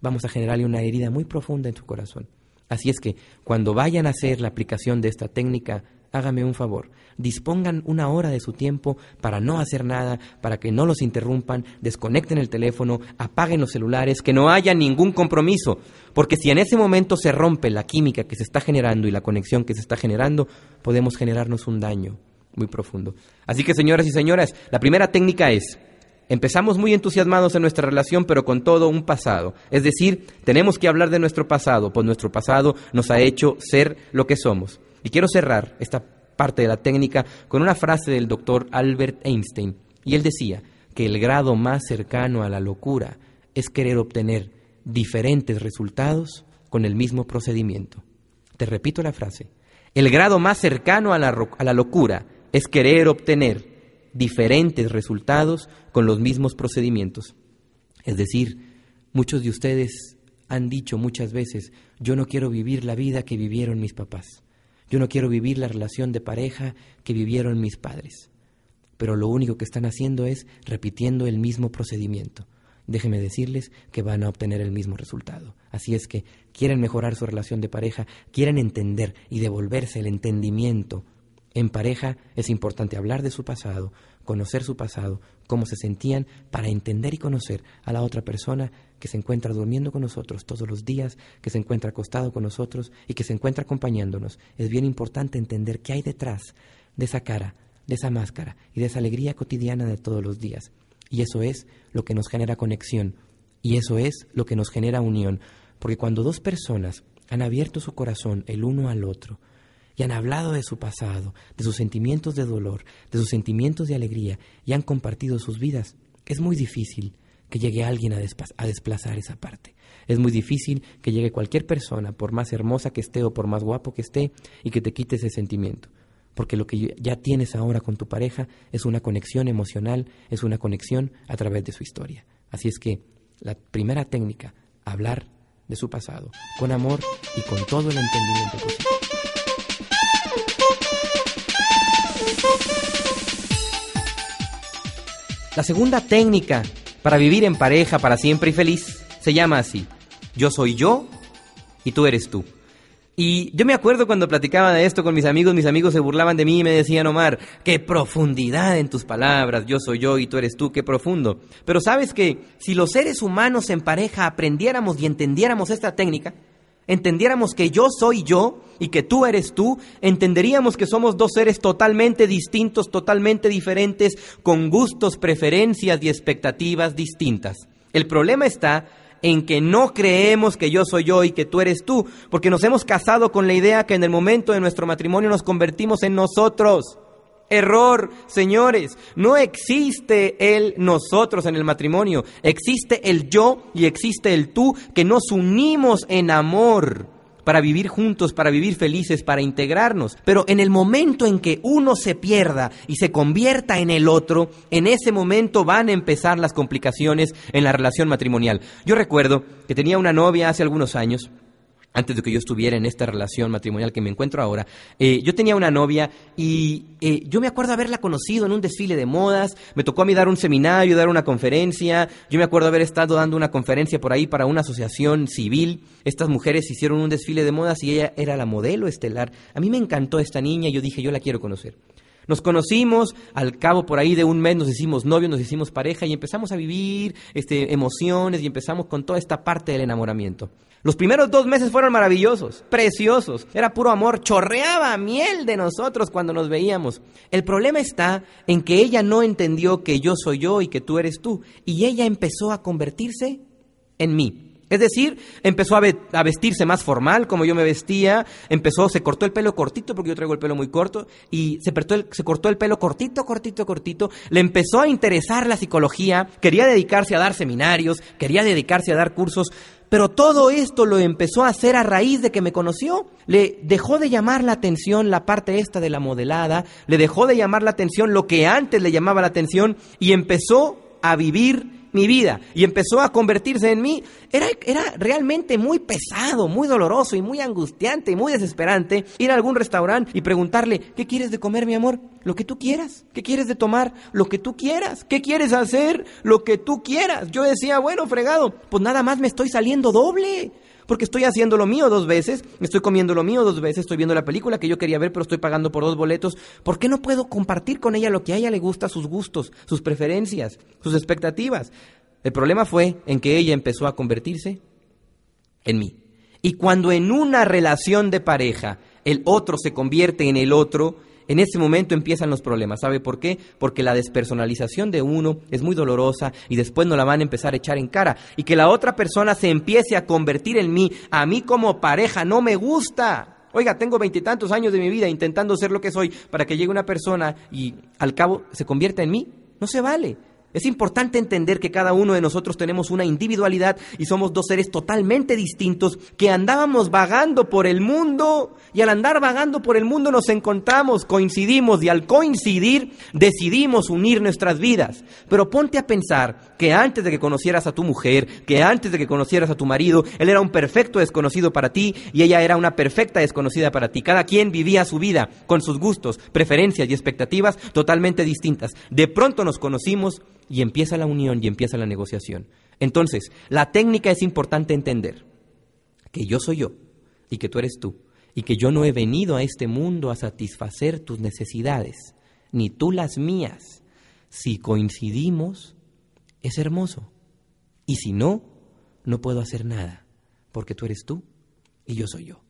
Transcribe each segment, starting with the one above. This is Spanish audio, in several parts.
Vamos a generarle una herida muy profunda en su corazón. Así es que cuando vayan a hacer la aplicación de esta técnica, hágame un favor, dispongan una hora de su tiempo para no hacer nada, para que no los interrumpan, desconecten el teléfono, apaguen los celulares, que no haya ningún compromiso, porque si en ese momento se rompe la química que se está generando y la conexión que se está generando, podemos generarnos un daño muy profundo. Así que señoras y señoras, la primera técnica es Empezamos muy entusiasmados en nuestra relación, pero con todo un pasado. Es decir, tenemos que hablar de nuestro pasado, pues nuestro pasado nos ha hecho ser lo que somos. Y quiero cerrar esta parte de la técnica con una frase del doctor Albert Einstein. Y él decía que el grado más cercano a la locura es querer obtener diferentes resultados con el mismo procedimiento. Te repito la frase. El grado más cercano a la, a la locura es querer obtener diferentes resultados con los mismos procedimientos. Es decir, muchos de ustedes han dicho muchas veces, yo no quiero vivir la vida que vivieron mis papás, yo no quiero vivir la relación de pareja que vivieron mis padres, pero lo único que están haciendo es repitiendo el mismo procedimiento. Déjenme decirles que van a obtener el mismo resultado. Así es que quieren mejorar su relación de pareja, quieren entender y devolverse el entendimiento en pareja es importante hablar de su pasado, conocer su pasado, cómo se sentían, para entender y conocer a la otra persona que se encuentra durmiendo con nosotros todos los días, que se encuentra acostado con nosotros y que se encuentra acompañándonos. Es bien importante entender qué hay detrás de esa cara, de esa máscara y de esa alegría cotidiana de todos los días. Y eso es lo que nos genera conexión y eso es lo que nos genera unión. Porque cuando dos personas han abierto su corazón el uno al otro, y han hablado de su pasado, de sus sentimientos de dolor, de sus sentimientos de alegría y han compartido sus vidas, es muy difícil que llegue alguien a, desplazar esa parte. Es muy difícil que llegue cualquier persona, por más hermosa que esté o por más guapo que esté, y que te quite ese sentimiento. Porque lo que ya tienes ahora con tu pareja es una conexión emocional, es una conexión a través de su historia. Así es que la primera técnica, hablar de su pasado, con amor y con todo el entendimiento posible. La segunda técnica para vivir en pareja para siempre y feliz se llama así. Yo soy yo y tú eres tú. Y yo me acuerdo cuando platicaba de esto con mis amigos, mis amigos se burlaban de mí y me decían, Omar, qué profundidad en tus palabras, yo soy yo y tú eres tú, qué profundo. Pero sabes que si los seres humanos en pareja aprendiéramos y entendiéramos esta técnica, entendiéramos que yo soy yo y que tú eres tú, entenderíamos que somos dos seres totalmente distintos, totalmente diferentes, con gustos, preferencias y expectativas distintas. El problema está en que no creemos que yo soy yo y que tú eres tú, porque nos hemos casado con la idea que en el momento de nuestro matrimonio nos convertimos en nosotros. Error, señores. No existe el nosotros en el matrimonio. Existe el yo y existe el tú que nos unimos en amor para vivir juntos, para vivir felices, para integrarnos. Pero en el momento en que uno se pierda y se convierta en el otro, en ese momento van a empezar las complicaciones en la relación matrimonial. Yo recuerdo que tenía una novia hace algunos años antes de que yo estuviera en esta relación matrimonial que me encuentro ahora, eh, yo tenía una novia y eh, yo me acuerdo haberla conocido en un desfile de modas, me tocó a mí dar un seminario, dar una conferencia, yo me acuerdo haber estado dando una conferencia por ahí para una asociación civil, estas mujeres hicieron un desfile de modas y ella era la modelo estelar. A mí me encantó esta niña y yo dije, yo la quiero conocer. Nos conocimos, al cabo por ahí de un mes nos hicimos novios, nos hicimos pareja y empezamos a vivir este, emociones y empezamos con toda esta parte del enamoramiento. Los primeros dos meses fueron maravillosos, preciosos, era puro amor, chorreaba miel de nosotros cuando nos veíamos. El problema está en que ella no entendió que yo soy yo y que tú eres tú, y ella empezó a convertirse en mí. Es decir, empezó a, vestirse más formal, como yo me vestía, empezó, se cortó el pelo cortito, porque yo traigo el pelo muy corto, y se, se cortó el pelo cortito, cortito, cortito, le empezó a interesar la psicología, quería dedicarse a dar seminarios, quería dedicarse a dar cursos, pero todo esto lo empezó a hacer a raíz de que me conoció. Le dejó de llamar la atención la parte esta de la modelada, le dejó de llamar la atención lo que antes le llamaba la atención y empezó a vivir mi vida y empezó a convertirse en mí, era, era realmente muy pesado, muy doloroso y muy angustiante y muy desesperante ir a algún restaurante y preguntarle, ¿qué quieres de comer, mi amor? Lo que tú quieras. ¿Qué quieres de tomar? Lo que tú quieras. ¿Qué quieres hacer? Lo que tú quieras. Yo decía, bueno, fregado, pues nada más me estoy saliendo doble porque estoy haciendo lo mío dos veces, estoy comiendo lo mío dos veces, estoy viendo la película que yo quería ver, pero estoy pagando por dos boletos. ¿Por qué no puedo compartir con ella lo que a ella le gusta, sus gustos, sus preferencias, sus expectativas? El problema fue en que ella empezó a convertirse en mí. Y cuando en una relación de pareja el otro se convierte en el otro, en ese momento empiezan los problemas. ¿Sabe por qué? Porque la despersonalización de uno es muy dolorosa y después no la van a empezar a echar en cara. Y que la otra persona se empiece a convertir en mí, a mí como pareja, no me gusta. Oiga, tengo veintitantos años de mi vida intentando ser lo que soy para que llegue una persona y al cabo se convierta en mí. No se vale. Es importante entender que cada uno de nosotros tenemos una individualidad y somos dos seres totalmente distintos que andábamos vagando por el mundo y al andar vagando por el mundo nos encontramos, coincidimos y al coincidir decidimos unir nuestras vidas. Pero ponte a pensar que antes de que conocieras a tu mujer, que antes de que conocieras a tu marido, él era un perfecto desconocido para ti y ella era una perfecta desconocida para ti. Cada quien vivía su vida con sus gustos, preferencias y expectativas totalmente distintas. De pronto nos conocimos y empieza la unión y empieza la negociación. Entonces, la técnica es importante entender que yo soy yo y que tú eres tú y que yo no he venido a este mundo a satisfacer tus necesidades, ni tú las mías. Si coincidimos, es hermoso. Y si no, no puedo hacer nada, porque tú eres tú y yo soy yo.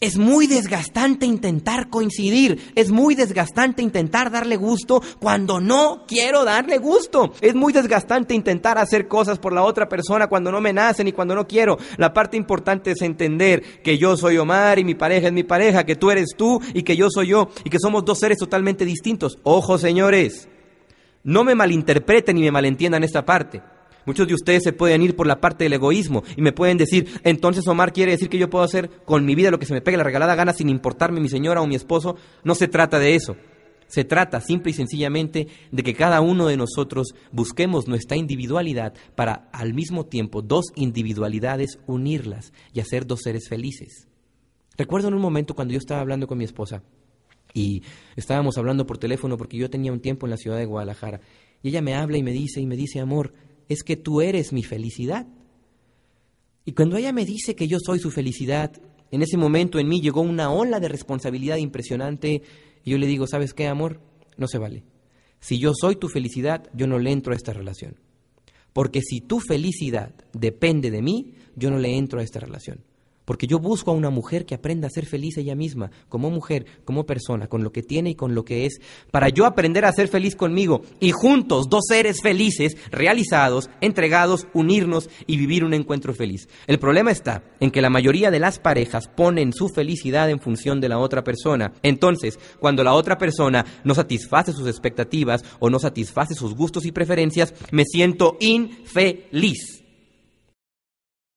Es muy desgastante intentar coincidir, es muy desgastante intentar darle gusto cuando no quiero darle gusto. Es muy desgastante intentar hacer cosas por la otra persona cuando no me nacen y cuando no quiero. La parte importante es entender que yo soy Omar y mi pareja es mi pareja, que tú eres tú y que yo soy yo y que somos dos seres totalmente distintos. Ojo, señores, no me malinterpreten ni me malentiendan esta parte. Muchos de ustedes se pueden ir por la parte del egoísmo y me pueden decir, entonces Omar quiere decir que yo puedo hacer con mi vida lo que se me pegue la regalada gana sin importarme mi señora o mi esposo. No se trata de eso. Se trata simple y sencillamente de que cada uno de nosotros busquemos nuestra individualidad para al mismo tiempo dos individualidades unirlas y hacer dos seres felices. Recuerdo en un momento cuando yo estaba hablando con mi esposa y estábamos hablando por teléfono porque yo tenía un tiempo en la ciudad de Guadalajara y ella me habla y me dice y me dice, amor, es que tú eres mi felicidad. Y cuando ella me dice que yo soy su felicidad, en ese momento en mí llegó una ola de responsabilidad impresionante y yo le digo, ¿sabes qué, amor? No se vale. Si yo soy tu felicidad, yo no le entro a esta relación. Porque si tu felicidad depende de mí, yo no le entro a esta relación. Porque yo busco a una mujer que aprenda a ser feliz ella misma, como mujer, como persona, con lo que tiene y con lo que es, para yo aprender a ser feliz conmigo y juntos, dos seres felices, realizados, entregados, unirnos y vivir un encuentro feliz. El problema está en que la mayoría de las parejas ponen su felicidad en función de la otra persona. Entonces, cuando la otra persona no satisface sus expectativas o no satisface sus gustos y preferencias, me siento infeliz.